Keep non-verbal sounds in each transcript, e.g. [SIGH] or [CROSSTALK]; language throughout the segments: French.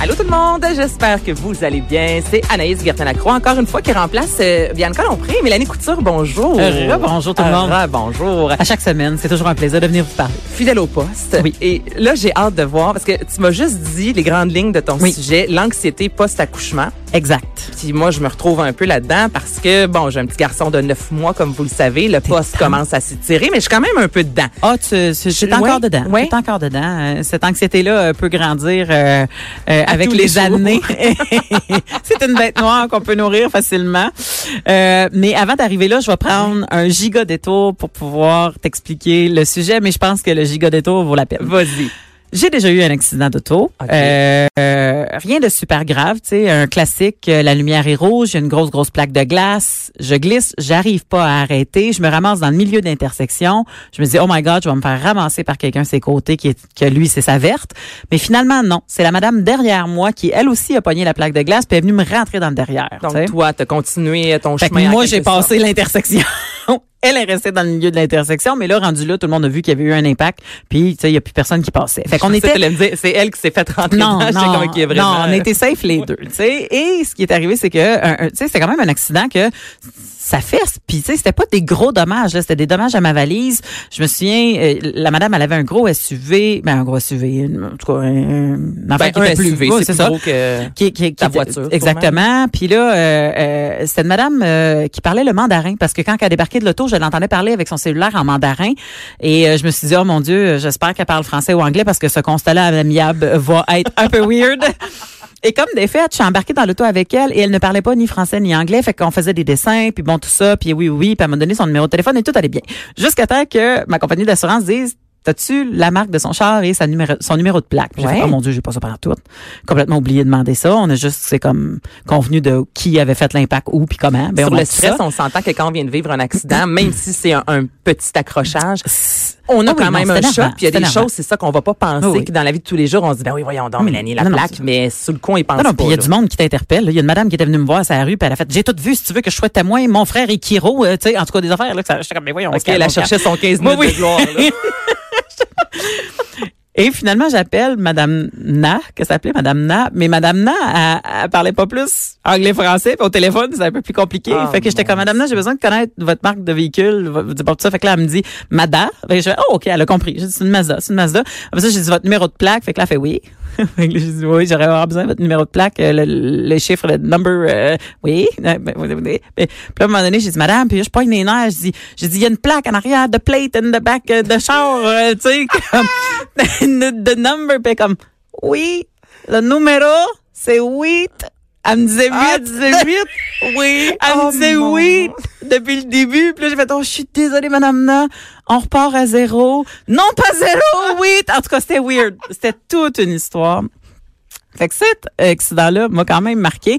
Allô tout le monde, j'espère que vous allez bien. C'est Anaïs Gertin-Lacroix, encore une fois, qui remplace euh, Bianca Lompré. Mélanie Couture, bonjour. Euh, bonjour tout le monde. bonjour. À chaque semaine, c'est toujours un plaisir de venir vous parler. Fidèle au poste. Oui. Et là, j'ai hâte de voir, parce que tu m'as juste dit les grandes lignes de ton Oui. sujet, l'anxiété post-accouchement. Exact. Puis moi, je me retrouve un peu là-dedans parce que, bon, j'ai un petit garçon de 9 mois, comme vous le savez. Le poste dedans. commence à s'étirer, mais je suis quand même un peu dedans. Ah, tu, tu, tu es Ouais, encore dedans. ouais. Tu es encore dedans. Euh, Cette anxiété-là euh, peut grandir euh, euh, avec les, années. [LAUGHS] [LAUGHS] c'est une bête noire qu'on peut nourrir facilement. Euh, mais avant d'arriver là, je vais prendre un giga détour pour pouvoir t'expliquer le sujet, mais je pense que le giga détour vaut la peine. Vas-y. J'ai déjà eu un accident d'auto. Euh, euh, rien de super grave, tu sais, un classique. euh, la lumière est rouge, il y a une grosse grosse plaque de glace. Je glisse, j'arrive pas à arrêter. Je me ramasse dans le milieu d'intersection. Je me dis oh my god, je vais me faire ramasser par quelqu'un à ses côtés qui est que lui c'est sa verte. Mais finalement non, c'est la madame derrière moi qui elle aussi a pogné la plaque de glace puis elle est venue me rentrer dans le derrière. Donc, toi, t'as continué ton Fait chemin. moi, j'ai passé l'intersection. Elle est restée dans le milieu de l'intersection, mais là, rendu là, tout le monde a vu qu'il y avait eu un impact, puis tu sais, il y a plus personne qui passait. Fait qu'on était c'est elle qui s'est fait rentrer non, dedans. [LAUGHS] Non, OK, vraiment. non, on était safe les deux, tu sais. Et ce qui est arrivé, c'est que, tu sais, c'était quand même un accident que ça fesse. Puis, tu sais, c'était pas des gros dommages, là, c'était des dommages à ma valise. Je me souviens, euh, la madame, elle avait un gros SUV, ben un gros SUV, une- en tout cas, un, Ben, qui un était plus SUV, c'est ça. gros que Qui, qui, ta qui- voiture, Exactement. Puis là, euh, euh, c'était une madame euh, qui parlait le mandarin parce que quand elle a débarqué de l'auto, je l'entendais parler avec son cellulaire en mandarin. Et euh, je me suis dit, oh mon Dieu, j'espère qu'elle parle français ou anglais parce que ce constat-là amiable va être un peu weird. [LAUGHS] Et comme des faits, je suis embarquée dans l'auto avec elle et elle ne parlait pas ni français ni anglais, fait qu'on faisait des dessins, puis bon tout ça, puis oui oui, puis elle m'a donné son numéro de téléphone et tout allait bien. Jusqu'à temps que ma compagnie d'assurance dise T'as-tu la marque de son char et sa numéro, son numéro de plaque? Puis J'ai Ouais. fait, oh mon Dieu, j'ai pas ça pendant tout. Complètement oublié de demander ça. On a juste, c'est comme, convenu de qui avait fait l'impact où puis comment. Ben, Sur on le stress, ça. on s'entend que quand on vient de vivre un accident, même si c'est un, un petit accrochage, on a Ah oui, quand même un choc. Puis il y a des énervant. choses, c'est ça qu'on va pas penser oui. que dans la vie de tous les jours, on se dit ben oui, voyons donc, Hum. Mélanie, la Non, plaque, mais sur le coin, il pense Non, pas. il y a là. du monde qui t'interpelle. Il y a une madame qui était venue me voir à sa rue, puis elle a fait, j'ai tout vu, si tu veux que je sois témoin, mon frère est Kiro, euh, tu sais, en tout cas des affaires, là, que ça, j'étais comme, mais voyons, on se OK, elle a cherché son 15 Oui, minutes oui. de gloire. là. [LAUGHS] Et finalement, j'appelle Madame Na, que ça s'appelait Madame Na, mais Madame Na, elle, elle parlait pas plus anglais-français, puis au téléphone, c'est un peu plus compliqué. Ah, fait que j'étais comme Madame Na, j'ai besoin de connaître votre marque de véhicule, votre- tout ça. Fait que là, elle me dit Mada. Fait que je fais, oh, OK, elle a compris. J'ai dit, c'est une Mazda, c'est une Mazda. Après ça, j'ai dit votre numéro de plaque. Fait que là, elle fait oui. [LAUGHS] oui, j'aurais besoin de votre numéro de plaque, euh, le, le chiffre, le number, euh, oui. [LAUGHS] Puis là, à un moment donné, j'ai dit, madame, puis je pogne les nerfs, j'ai dit, j'ai dit, il y a une plaque en arrière, de plate in the back euh, de char, euh, tu sais, [LAUGHS] comme, de number, puis comme, oui, le numéro, c'est 8. Elle me disait 8. Ah, elle disait huit? [LAUGHS] Oui. Elle Oh, me disait mon. 8 depuis le début. Puis là, j'ai fait, oh, je suis désolée, madame Na. On repart à zéro. Non, pas zéro, 8. En tout cas, c'était weird. C'était toute une histoire. Fait que cet accident-là m'a quand même marqué.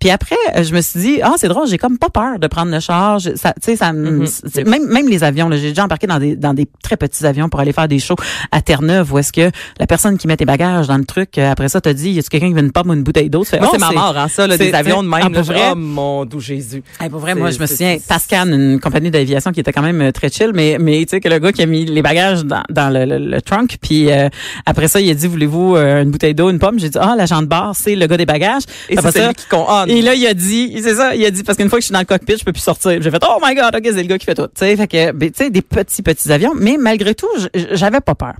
Puis après, euh, je me suis dit, ah, c'est drôle, j'ai comme pas peur de prendre le charge. Ça, tu sais, ça, c'est- même, même les avions, là, j'ai déjà embarqué dans des, dans des très petits avions pour aller faire des shows à Terre-Neuve où est-ce que la personne qui met tes bagages dans le truc, euh, après ça, te dit, y a-tu quelqu'un qui veut une pomme ou une bouteille d'eau? Moi, oh, c'est ma mort, hein, ça, là, des avions de même. ah, vrai? Oh, mon doux Jésus. Hey, pour vrai, moi, je me souviens, Pascan, une compagnie d'aviation qui était quand même euh, très chill, mais, mais tu sais, que le gars qui a mis les bagages dans, dans le, le, le trunk, puis euh, après ça, il a dit, voulez-vous une bouteille d'eau, une pomme? J'ai dit, ah, l'agent de bar, c'est le gars des bagages. Et c'est celui qui compte. Ah, et là, il a dit, c'est ça, il a dit, parce qu'une fois que je suis dans le cockpit, je peux plus sortir. J'ai fait, oh my god, ok, c'est le gars qui fait tout. Tu sais, fait que, ben, tu sais, des petits, petits avions, mais malgré tout, j'avais pas peur.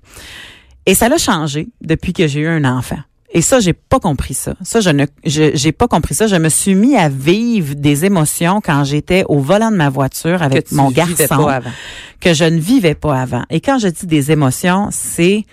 Et ça l'a changé depuis que j'ai eu un enfant. Et ça, j'ai pas compris ça. Ça, je ne, j'ai pas compris ça. Je me suis mis à vivre des émotions quand j'étais au volant de ma voiture avec mon garçon pas avant. que je ne vivais pas avant. Et quand je dis des émotions, c'est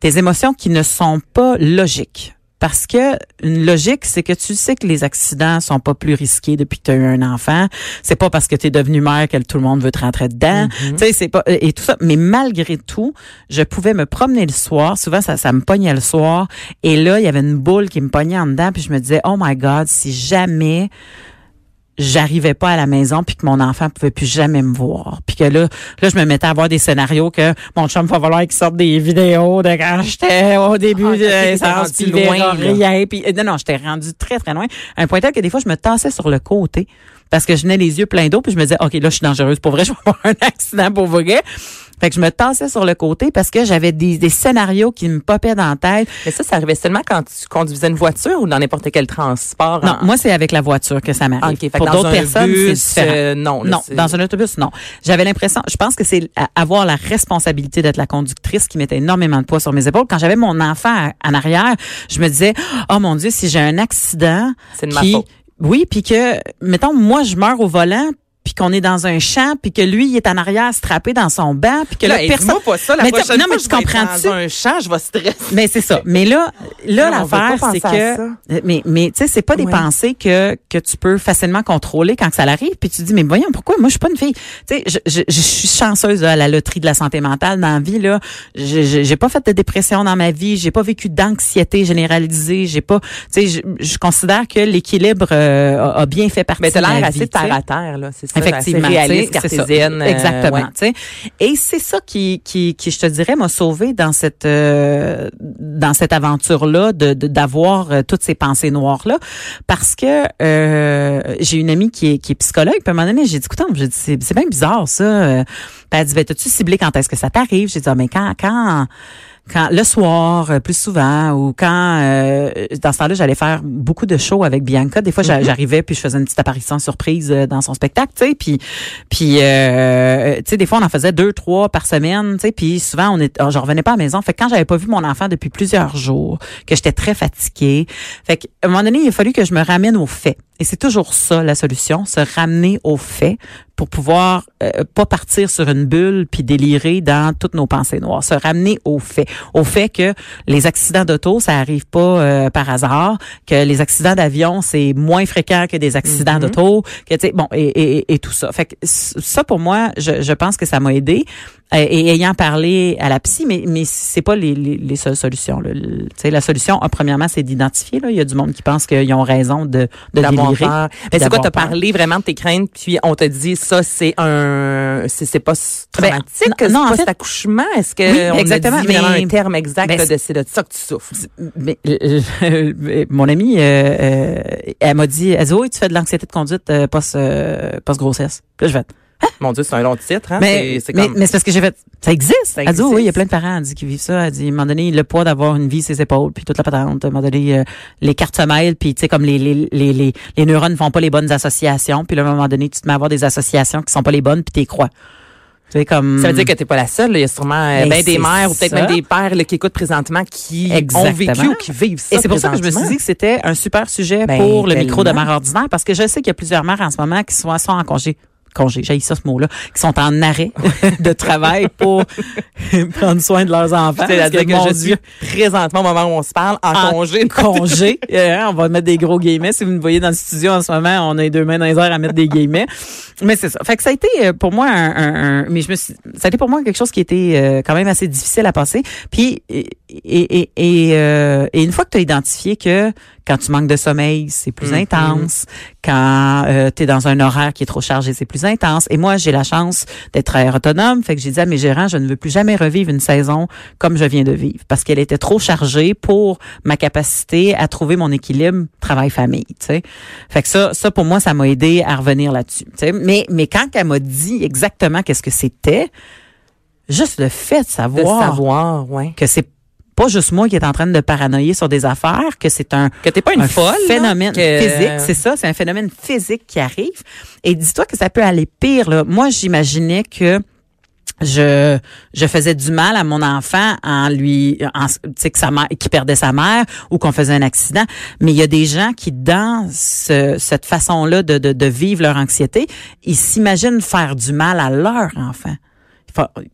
des émotions qui ne sont pas logiques. Parce que une logique, c'est que tu sais que les accidents sont pas plus risqués depuis que tu as eu un enfant. C'est pas parce que tu es devenu mère que tout le monde veut te rentrer dedans. Mm-hmm. Tu sais, c'est pas et tout ça. Mais malgré tout, je pouvais me promener le soir. Souvent, ça, ça me pognait le soir. Et là, il y avait une boule qui me pognait en dedans. Puis je me disais, oh my God, si jamais j'arrivais pas à la maison puis que mon enfant pouvait plus jamais me voir. Puis que là là je me mettais à voir des scénarios que mon chum va falloir qu'il sorte des vidéos de quand j'étais au début Ah, de verra loin, rien puis euh, non non j'étais rendu très très loin. Un point tel que des fois je me tassais sur le côté parce que je venais les yeux pleins d'eau puis je me disais OK là je suis dangereuse. Pour vrai [LAUGHS] je vais avoir un accident pour vrai fait que je me tassais sur le côté parce que j'avais des, des scénarios qui me popaient dans la tête Mais ça, ça arrivait seulement quand tu conduisais une voiture ou dans n'importe quel transport? non en- moi c'est avec la voiture que ça m'arrive Ah, ok. Fait que pour dans d'autres un personnes bus, c'est différent euh, non, là, non, dans un autobus, non. J'avais l'impression, je pense que c'est avoir la responsabilité d'être la conductrice qui mettait énormément de poids sur mes épaules. Quand j'avais mon enfant en arrière, je me disais, oh mon Dieu, si j'ai un accident, C'est de ma qui, faute. oui, puis que, mettons, moi, je meurs au volant, puis qu'on est dans un champ, puis que lui, il est en arrière strappé dans son banc, puis que Là, personne... dis-moi pas ça, la Mais prochaine non, mais tu je vais être comprends-tu? dans un champ, je vais stresser. Mais c'est ça. Mais là, là l'affaire, c'est que, ça. mais, mais tu sais, c'est pas des pensées que que tu peux facilement contrôler quand ça l'arrive. Puis tu dis, mais voyons, pourquoi? Moi je suis pas une fille. Tu sais, je, je, je suis chanceuse là, à la loterie de la santé mentale dans la vie là. J'ai pas fait de dépression dans ma vie. J'ai pas vécu d'anxiété généralisée. J'ai pas, tu sais, je, je considère que l'équilibre euh, a, a bien fait partie Mais t'as l'air assez tu terre à terre, là. Ça. Effectivement, Assez réaliste, cartésienne. euh, Exactement. ouais. tu sais. Et c'est ça qui, qui, qui, je te dirais, m'a sauvé dans cette euh, dans cette aventure là de d'avoir euh, toutes ces pensées noires là, parce que euh, j'ai une amie qui est qui est psychologue. Puis à un moment donné, j'ai dit, écoute, j'ai dit, c'est bien bizarre ça. Euh, Puis elle dit, ben, t'as-tu ciblé quand est-ce que ça t'arrive? J'ai dit, ah, mais quand quand quand le soir euh, plus souvent ou quand euh, dans ce temps-là j'allais faire beaucoup de shows avec Bianca. Des fois j'a- j'arrivais puis je faisais une petite apparition surprise euh, dans son spectacle tu sais puis puis euh, tu sais des fois on en faisait deux trois par semaine tu sais puis souvent on est je revenais pas à la maison. Fait que quand j'avais pas vu mon enfant depuis plusieurs jours que j'étais très fatiguée fait que à un moment donné il a fallu que je me ramène aux faits et c'est toujours ça la solution se ramener aux faits pour pouvoir euh, pas partir sur une bulle puis délirer dans toutes nos pensées noires, se ramener aux faits, au fait que les accidents d'auto ça arrive pas euh, par hasard, que les accidents d'avion c'est moins fréquent que des accidents Mhm. d'auto, que tu sais bon et, et, et tout ça. Fait que ça pour moi, je, je pense que ça m'a aidé et ayant parlé à la psy, mais mais c'est pas les, les, les seules solutions. là. Le- Tu sais la solution, ah, premièrement, c'est d'identifier. Là, il y a du monde qui pense qu'ils ont raison de de délirer. peur. Mais c'est quoi, t'as parlé vraiment de tes craintes, puis on te dit ça, c'est un, c'est pas Ben, traumatique, non, c'est non, en fait- cet accouchement? Est-ce que Oui, on a exactement, dit vraiment mais- un terme exact Ben, de c'est de ça que tu souffres? mais euh, euh, mon amie, euh, euh, elle m'a dit, elle dit, oui, tu fais de l'anxiété de conduite euh, post, euh, post-grossesse. Puis là, je fais, [LAUGHS] Mon Dieu, c'est un long titre, hein? mais, C'est- mais, comme- mais c'est parce que j'ai fait, ça existe. Ça elle dit, oui, il y a plein de parents, elle dit, qui vivent ça. Elle dit, à un moment donné, le poids d'avoir une vie sur ses épaules, puis toute la patente. À un moment donné, euh, les cartes se mêlent, puis tu sais, comme les, les, les, les, les neurones font pas les bonnes associations, puis là, à un moment donné, tu te mets à avoir des associations qui sont pas les bonnes, puis t'y crois. Tu sais, comme... Ça veut dire que t'es pas la seule. là. Il y a sûrement euh, Ben, des mères ou peut-être même des pères là, qui écoutent présentement qui ont vécu ou qui vivent ça. Et c'est pour ça que je me suis dit que c'était un super sujet Ben, pour le micro de mère ordinaire parce que je sais qu'il y a plusieurs mères en ce moment qui sont, sont en congé congé, j'ai ça ce mot-là, qui sont en arrêt [LAUGHS] de travail pour [LAUGHS] prendre soin de leurs enfants. C'est-à-dire que, mon je Dieu, suis présentement au moment où on se parle en, En congé. [LAUGHS] congé. Euh, on va mettre des gros guillemets. Si vous nous voyez dans le studio en ce moment, on a les deux mains dans les airs à mettre des guillemets. Mais c'est ça. Fait que ça a été euh, pour moi un, un- un- mais je me suis, ça a été pour moi quelque chose qui était euh, quand même assez difficile à passer. Puis et et et, et, euh, et une fois que tu as identifié que quand tu manques de sommeil, c'est plus Mhm. intense. Quand tu es dans un horaire qui est trop chargé, c'est plus intense. Et moi, j'ai la chance d'être travailleur autonome. Fait que j'ai dit à mes gérants, je ne veux plus jamais revivre une saison comme je viens de vivre parce qu'elle était trop chargée pour ma capacité à trouver mon équilibre travail-famille. Fait que ça, ça pour moi, ça m'a aidé à revenir là-dessus. Mais, mais quand elle m'a dit exactement qu'est-ce que c'était, juste le fait de De savoir, savoir, ouais. que c'est pas juste moi qui est en train de paranoïer sur des affaires, que c'est un Que t'es pas une un folle. là, phénomène que- physique, c'est ça, c'est un phénomène physique qui arrive. Et dis-toi que ça peut aller pire. Là. Moi, j'imaginais que je je faisais du mal à mon enfant en lui en, tu sais que sa mère qui perdait sa mère ou qu'on faisait un accident mais il y a des gens qui dans ce- cette façon-là de, de de vivre leur anxiété ils s'imaginent faire du mal à leur enfant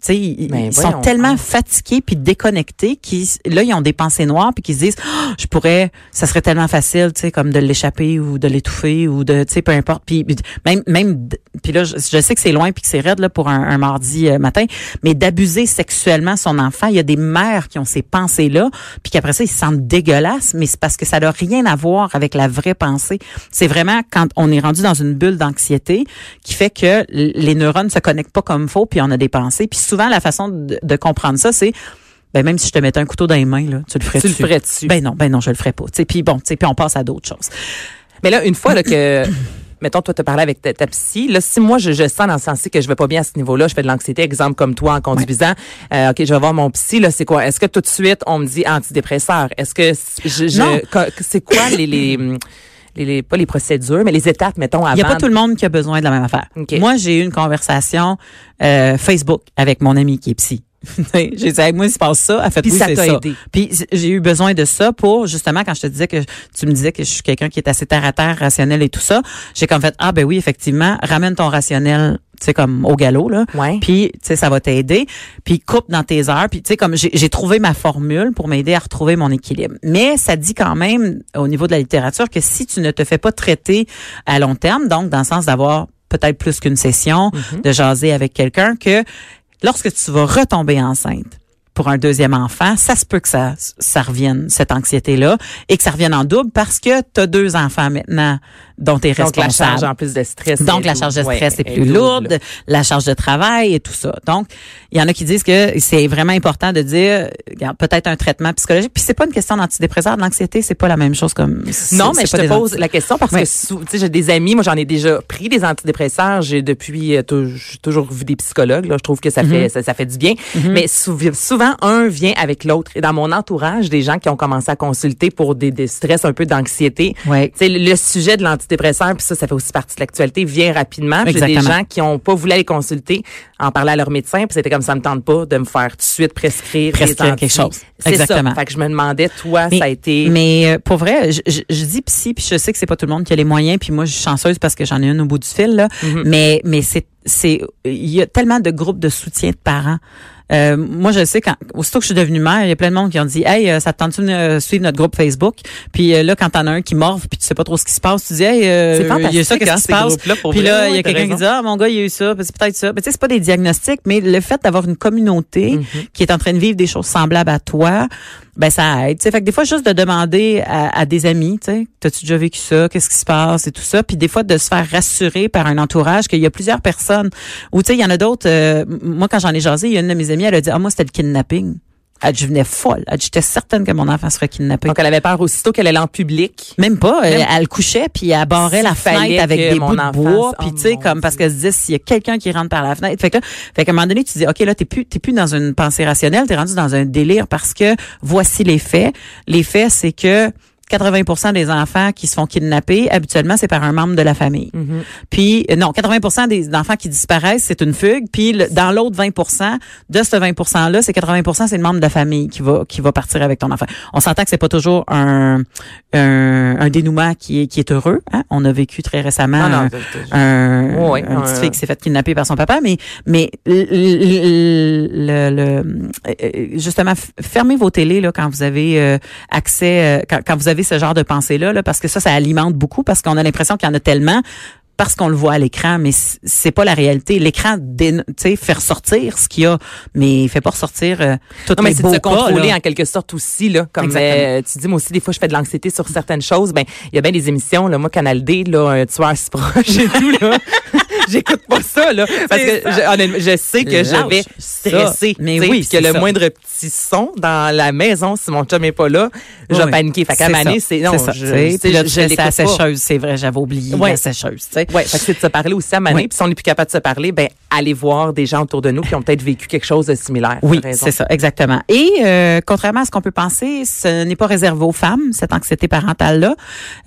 ils ils, Ben, sont tellement fatigués puis déconnectés qu'ils là ils ont des pensées noires puis qu'ils se disent Ah, je pourrais ça serait tellement facile tu sais comme de l'échapper ou de l'étouffer ou de tu sais peu importe. Puis même même puis là je, je sais que c'est loin puis que c'est raide là pour un, un mardi euh, matin mais d'abuser sexuellement son enfant il y a des mères qui ont ces pensées là puis qu'après ça ils se sentent dégueulasses mais c'est parce que ça n'a rien à voir avec la vraie pensée. C'est vraiment quand on est rendu dans une bulle d'anxiété qui fait que les neurones se connectent pas comme faut puis on a des pensées puis souvent la façon de, de comprendre ça c'est ben même si je te mettais un couteau dans les mains là tu le ferais Tu le dessus. ferais dessus. ben non ben non je le ferais pas puis bon puis on passe à d'autres choses Mais là, une fois là, que, [COUGHS] mettons, toi, tu parlé avec ta, ta psy, là, si moi, je, je sens dans le sens que je vais pas bien à ce niveau-là, je fais de l'anxiété, exemple comme toi en conduisant, euh, OK, je vais voir mon psy, là, c'est quoi? Est-ce que tout de suite, on me dit antidépresseur? Est-ce que je, c'est quoi les, les, [COUGHS] les, les- pas les procédures, mais les étapes, mettons, avant? Il n'y a pas tout le monde qui a besoin de la même affaire. OK. Moi, j'ai eu une conversation euh, Facebook avec mon ami qui est psy. [LAUGHS] j'ai dit, Hey, moi, il se passe ça. Elle fait, Puis oui, ça t'a aidé. Puis j'ai eu besoin de ça pour, justement, quand je te disais que tu me disais que je suis quelqu'un qui est assez terre à terre, rationnel et tout ça, j'ai comme fait, ah ben oui, effectivement, ramène ton rationnel, tu sais, comme au galop, là. Ouais. Puis, tu sais, ça va t'aider. Puis, coupe dans tes heures. Puis, tu sais, comme j'ai j'ai trouvé ma formule pour m'aider à retrouver mon équilibre. Mais ça dit quand même, au niveau de la littérature, que si tu ne te fais pas traiter à long terme, donc dans le sens d'avoir peut-être plus qu'une session, de jaser avec quelqu'un, que lorsque tu vas retomber enceinte, pour un deuxième enfant, ça se peut que ça, ça revienne, cette anxiété-là, et que ça revienne en double parce que tu as deux enfants maintenant dont tu es Donc, la charge en plus de stress. Donc, la charge de stress Ouais, est plus est lourde, la charge de travail et tout ça. Donc, il y en a qui disent que c'est vraiment important de dire, peut-être un traitement psychologique. Puis c'est pas une question d'antidépresseur, de l'anxiété, c'est pas la même chose comme. Non, mais je te pose la question parce Ouais. que tu sais, j'ai des amis, moi j'en ai déjà pris des antidépresseurs, j'ai depuis euh, j'ai toujours vu des psychologues là, je trouve que ça fait ça, ça fait du bien, mais sou- souvent un vient avec l'autre et dans mon entourage des gens qui ont commencé à consulter pour des, des stress un peu d'anxiété. Ouais. Tu sais, le, le sujet de l'antidépresseur puis ça ça fait aussi partie de l'actualité vient rapidement, j'ai des gens qui ont pas voulu aller consulter, en parler à leur médecin, puis c'était comme ça me tente pas de me faire tout de suite prescrire Prescrire quelque chose. Exactement. ça. Fait que je me demandais toi Mais- ça a été Mais euh, pour vrai, je, je, je dis psy, puis je sais que c'est pas tout le monde qui a les moyens, puis moi je suis chanceuse parce que j'en ai une au bout du fil là. Mm-hmm. Mais mais c'est c'est il y a tellement de groupes de soutien de parents. Euh, moi, je sais quand aussitôt que je suis devenue mère, il y a plein de monde qui ont dit Hey, euh, ça te tente-tu de euh, suivre notre groupe Facebook? Puis euh, là, quand t'en as un qui morve puis tu sais pas trop ce qui se passe, tu dis Hey, euh, il y a ça, qu'est-ce hein, qui se ces passe? Puis là, il y a quelqu'un qui dit Ah, mon gars, il y a eu ça, c'est peut-être ça. Mais tu sais, c'est pas des diagnostics, mais le fait d'avoir une communauté Mm-hmm. qui est en train de vivre des choses semblables à toi, ben ça aide. Tu sais, fait que des fois juste de demander à, à des amis, tu sais, t'as-tu déjà vécu ça, qu'est-ce qui se passe? Et tout ça, puis des fois de se faire rassurer par un entourage qu'il y a plusieurs personnes. Ou tu sais, il y en a d'autres. euh, moi, quand j'en ai jasé, il y a une de mes amies, elle a dit ah moi c'était le kidnapping. Elle venais folle. Elle j'étais certaine que mon enfant serait kidnappé. Donc, elle avait peur aussitôt qu'elle allait en public. Même pas. Elle, Même- elle couchait puis elle barrait la fenêtre avec des bouts de bois puis oh tu sais comme parce qu'elle se disait s'il y a quelqu'un qui rentre par la fenêtre. Fait que là, fait qu'à un moment donné tu dis OK là t'es plus t'es plus dans une pensée rationnelle, t'es rendu dans un délire parce que voici les faits. Les faits c'est que 80% des enfants qui se font kidnapper, habituellement, c'est par un membre de la famille. Mm-hmm. Puis, euh, non, 80% des enfants qui disparaissent, c'est une fugue. Puis, le- dans l'autre 20%, de ce 20%-là, c'est 80%, c'est le membre de la famille qui va qui va partir avec ton enfant. On s'entend que c'est pas toujours un, un, un dénouement qui est, qui est heureux. Hein? On a vécu très récemment Ah non, un, un, un- fille qui s'est faite kidnapper par son papa, mais mais le, le- euh, justement f- fermez vos télés là quand vous avez euh, accès, euh, quand, quand vous avez ce genre de pensée là, parce que ça, ça alimente beaucoup parce qu'on a l'impression qu'il y en a tellement parce qu'on le voit à l'écran, mais c'est pas la réalité. L'écran, tu sais, fait ressortir ce qu'il y a, mais il fait pas ressortir euh, toutes Non, mais c'est de se contrôler là. en quelque sorte aussi là. Comme euh, tu dis moi aussi des fois je fais de l'anxiété sur certaines choses. Ben il y a bien des émissions là. Moi Canal D là un tueur proche et tout là. [LAUGHS] J'écoute pas ça là. Parce que je, sais que je Lâche vais ça. stresser Mais oui, que le ça. moindre petit son dans la maison si mon chum est pas là je vais paniquer. Fait qu'à C'est non C'est ça, je, je, je la sécheuse, c'est vrai, j'avais oublié la sécheuse, tu sais. Ouais, fait que c'est de se parler aussi à Mané. Oui. Puis si on n'est plus capable de se parler, ben allez voir des gens autour de nous qui ont peut-être vécu quelque chose de similaire. Oui, c'est ça, exactement. Et euh, contrairement à ce qu'on peut penser, ce n'est pas réservé aux femmes, cette anxiété parentale-là.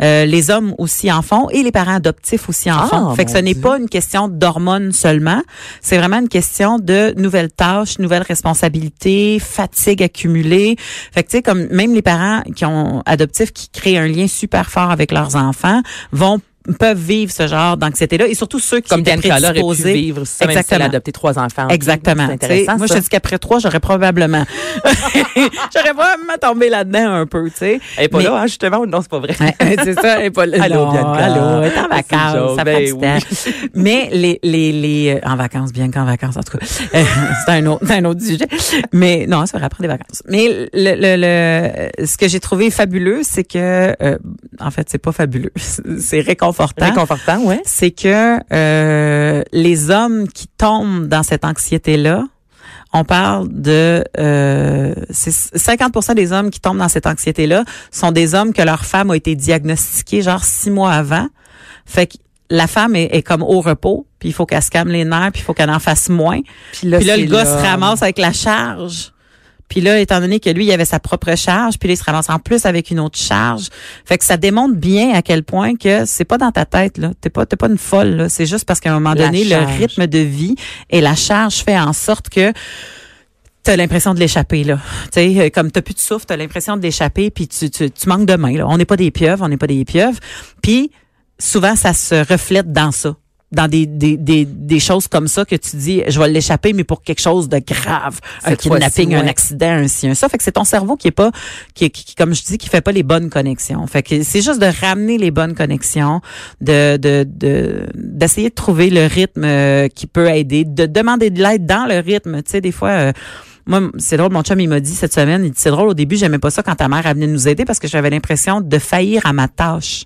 Euh, les hommes aussi en font et les parents adoptifs aussi en Ah, font. Fait que ce n'est pas une question d'hormones seulement. C'est vraiment une question de nouvelles tâches, nouvelles responsabilités, fatigue accumulée. Fait que tu sais, comme même les parents qui ont adoptifs qui créent un lien super fort avec leurs enfants vont peuvent vivre ce genre d'anxiété-là et surtout ceux qui Comme étaient pu prédisposés. vivre ça, même si elle a Exactement. adopté trois enfants. Exactement. Intéressant, moi, je ça. te dis qu'après trois, j'aurais probablement, [LAUGHS] j'aurais probablement tombé là-dedans un peu, tu sais. Elle est pas Mais- là, hein, justement. Non, c'est pas vrai? C'est ça, elle est pas là. [LAUGHS] Allô, Non, Bianca. Allô, elle est en vacances, joke, ça ben oui. Mais les, les, les, euh, en vacances, bien qu'en vacances, en tout cas. [LAUGHS] Euh, c'est un autre, c'est un autre sujet. Mais non, c'est vrai, après des vacances. Mais le, le, le, ce que j'ai trouvé fabuleux, c'est que, euh, en fait, c'est pas fabuleux. C'est réconfortant Réconfortant, ouais. c'est que euh, les hommes qui tombent dans cette anxiété-là, on parle de euh, c'est 50% des hommes qui tombent dans cette anxiété-là sont des hommes que leur femme a été diagnostiquée genre six mois avant. Fait que la femme est, est comme au repos, puis il faut qu'elle se calme les nerfs, puis il faut qu'elle en fasse moins. Puis là, Puis là, le gars se ramasse avec la charge. Puis là, étant donné que lui, il avait sa propre charge, puis là, il se ramasse en plus avec une autre charge. Fait que ça démontre bien à quel point que c'est pas dans ta tête, là. T'es pas, t'es pas une folle, là. C'est juste parce qu'à un moment La donné, charge. le rythme de vie et la charge fait en sorte que t'as l'impression de l'échapper là. Tu sais, euh, comme t'as plus de souffle, t'as l'impression de l'échapper, puis tu, tu, tu manques de main. Là. On n'est pas des pieuvres, on n'est pas des pieuvres. Puis souvent, ça se reflète dans ça dans des, des, des, des choses comme ça que tu dis, je vais l'échapper, mais pour quelque chose de grave. Un kidnapping, un accident, un ci, un ça. Fait que c'est ton cerveau qui est pas, qui, qui, comme je dis, qui fait pas les bonnes connexions. Fait que c'est juste de ramener les bonnes connexions, de, de, de, d'essayer de trouver le rythme euh, qui peut aider, de demander de l'aide dans le rythme. Tu sais, des fois, euh, moi, c'est drôle, mon chum, il m'a dit cette semaine, il dit, c'est drôle, au début, j'aimais pas ça quand ta mère elle venait nous aider parce que j'avais l'impression de faillir à ma tâche.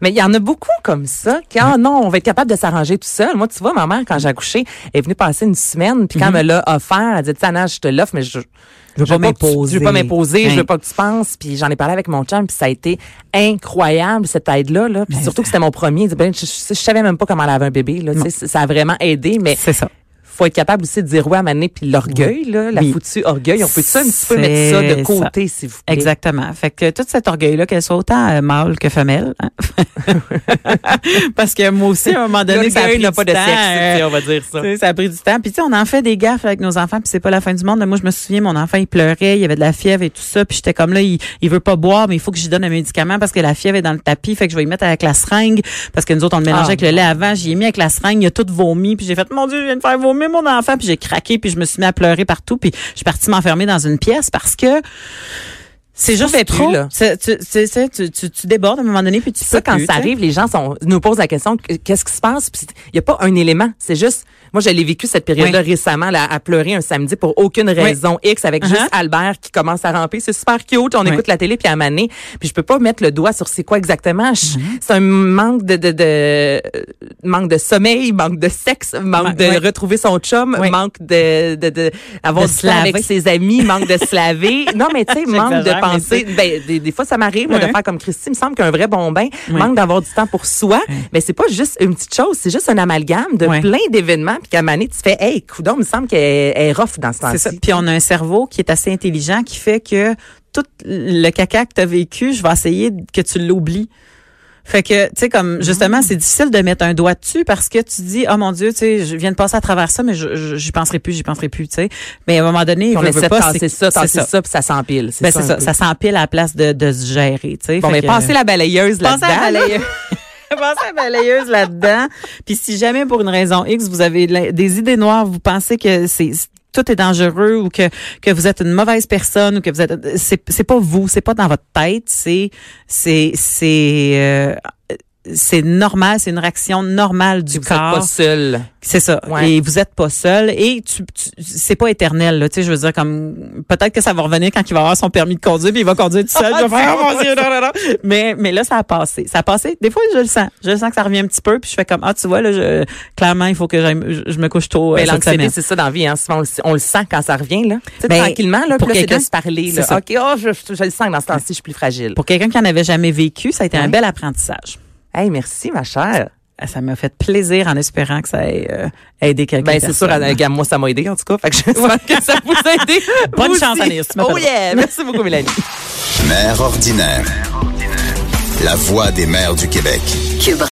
Mais il y en a beaucoup comme ça. Quand non, on va être capable de s'arranger tout seul. Moi, tu vois, ma mère, quand j'ai accouché, elle est venue passer une semaine, puis quand elle me l'a offert, elle a dit, Tana, je te l'offre, mais je, Je veux pas m'imposer. Je veux pas m'imposer, Hein. je veux pas que tu penses. Puis j'en ai parlé avec mon chum, puis ça a été incroyable, cette aide-là. Là. Puis Mais surtout que c'était mon premier. Ben, je, je, je savais même pas comment elle avait un bébé. Là. Tu sais, Ça a vraiment aidé, mais C'est ça. Faut être capable aussi de dire oui à maner puis l'orgueil, là, la Oui. foutue orgueil. On peut ça un petit peu mettre ça de côté, s'il vous plaît? Exactement. Fait que tout cet orgueil-là, qu'elle soit autant euh, mâle que femelle. hein. [LAUGHS] Parce que moi aussi, à un moment donné, ça a pris n'a du pas de temps, sexe, euh, on va dire ça. Ça a pris du temps. Puis tu sais, on en fait des gaffes avec nos enfants, puis c'est pas la fin du monde. Moi, je me souviens, mon enfant, il pleurait, il avait de la fièvre et tout ça, puis j'étais comme là, il, il veut pas boire, mais il faut que j'y donne un médicament parce que la fièvre est dans le tapis, fait que je vais y mettre avec la seringue parce que nous autres on le mélangeait Ah, avec le lait avant, j'y ai mis avec la seringue, il a tout vomi, puis j'ai fait mon dieu, je viens de faire vomir mon enfant, puis j'ai craqué, puis je me suis mis à pleurer partout, puis je suis partie m'enfermer dans une pièce parce que c'est juste trop. C'est- Tu, c'est- tu, tu, tu débordes à un moment donné, puis tu ça, peux quand plus, ça arrive, les gens sont, nous posent la question, qu'est-ce qui se passe? Puis il n'y a pas un élément. C'est juste, moi, je l'ai vécu cette période-là récemment, là, à pleurer un samedi pour aucune raison X avec Uh-huh. juste Albert qui commence à ramper. C'est super cute. On Oui. écoute la télé puis à maner. Puis je peux pas mettre le doigt sur c'est quoi exactement. Mm-hmm. C'est un manque de, de, de, euh, manque de sommeil, manque de sexe, manque de retrouver son chum, manque de, de, de, avoir avec ses amis, manque de se laver. Non, mais tu sais, [LAUGHS] manque de penser. Ben, des, des fois, ça m'arrive de faire comme Christy. Il me semble qu'un vrai bon bain manque d'avoir du temps pour soi. Mais c'est pas juste une petite chose, c'est juste un amalgame de plein d'événements. Puis qu'à donné, tu fais, hey, coudon, il me semble qu'elle est rough dans ce C'est ça. temps-ci. Puis on a un cerveau qui est assez intelligent qui fait que tout le caca que tu as vécu, je vais essayer que tu l'oublies. Fait que, tu sais, comme, justement, c'est difficile de mettre un doigt dessus parce que tu dis, oh mon Dieu, tu sais, je viens de passer à travers ça, mais je, j'y penserai plus, j'y penserai plus, tu sais. Mais à un moment donné, on essaie veut pas, c'est- ça, c'est tasser ça, puis ça s'empile. Ben, c'est ça. Ça s'empile à la place de, de se gérer, tu sais. Bon, mais passez la balayeuse à la là-dedans. balayeuse. [LAUGHS] Pensez à la balayeuse là-dedans. Puis si jamais pour une raison X, vous avez des idées noires, vous pensez que c'est tout est dangereux ou que que vous êtes une mauvaise personne ou que vous êtes c'est c'est pas vous, c'est pas dans votre tête, c'est c'est c'est euh, c'est normal, c'est une réaction normale du Vous êtes pas corps. seul. C'est ça. Ouais. Et vous êtes pas seul et tu, tu- c'est pas éternel là, tu sais, je veux dire comme peut-être que ça va revenir quand il va avoir son permis de conduire puis il va conduire tout seul, [LAUGHS] il va faire oh mon dieu, non, non, non. Mais mais là ça a passé. Ça a passé. Des fois je le sens. Je le sens que ça revient un petit peu puis je fais comme ah tu vois là je clairement il faut que je, je me couche tôt euh, Mais l'anxiété, c'est ça dans la vie. Hein. Souvent, on, le, on le sent quand ça revient. Là. Tu sais, Ben, tranquillement, là, pour quelqu'un- se parler. Là. OK, oh, je, je, je le sens que dans ce temps-ci, je suis plus fragile. Pour quelqu'un qui en avait jamais vécu, ça a été un bel apprentissage. Hey, merci, ma chère. Ça m'a fait plaisir en espérant que ça ait euh, aidé quelqu'un. Ben, c'est sûr, regarde, moi, ça m'a aidé, en tout cas. Fait que j'espère [LAUGHS] que ça vous a aidé. [LAUGHS] Bonne Vous chance. Anaïs, Oh yeah! Merci beaucoup, Mélanie. Mère ordinaire. La voix des mères du Québec. Cube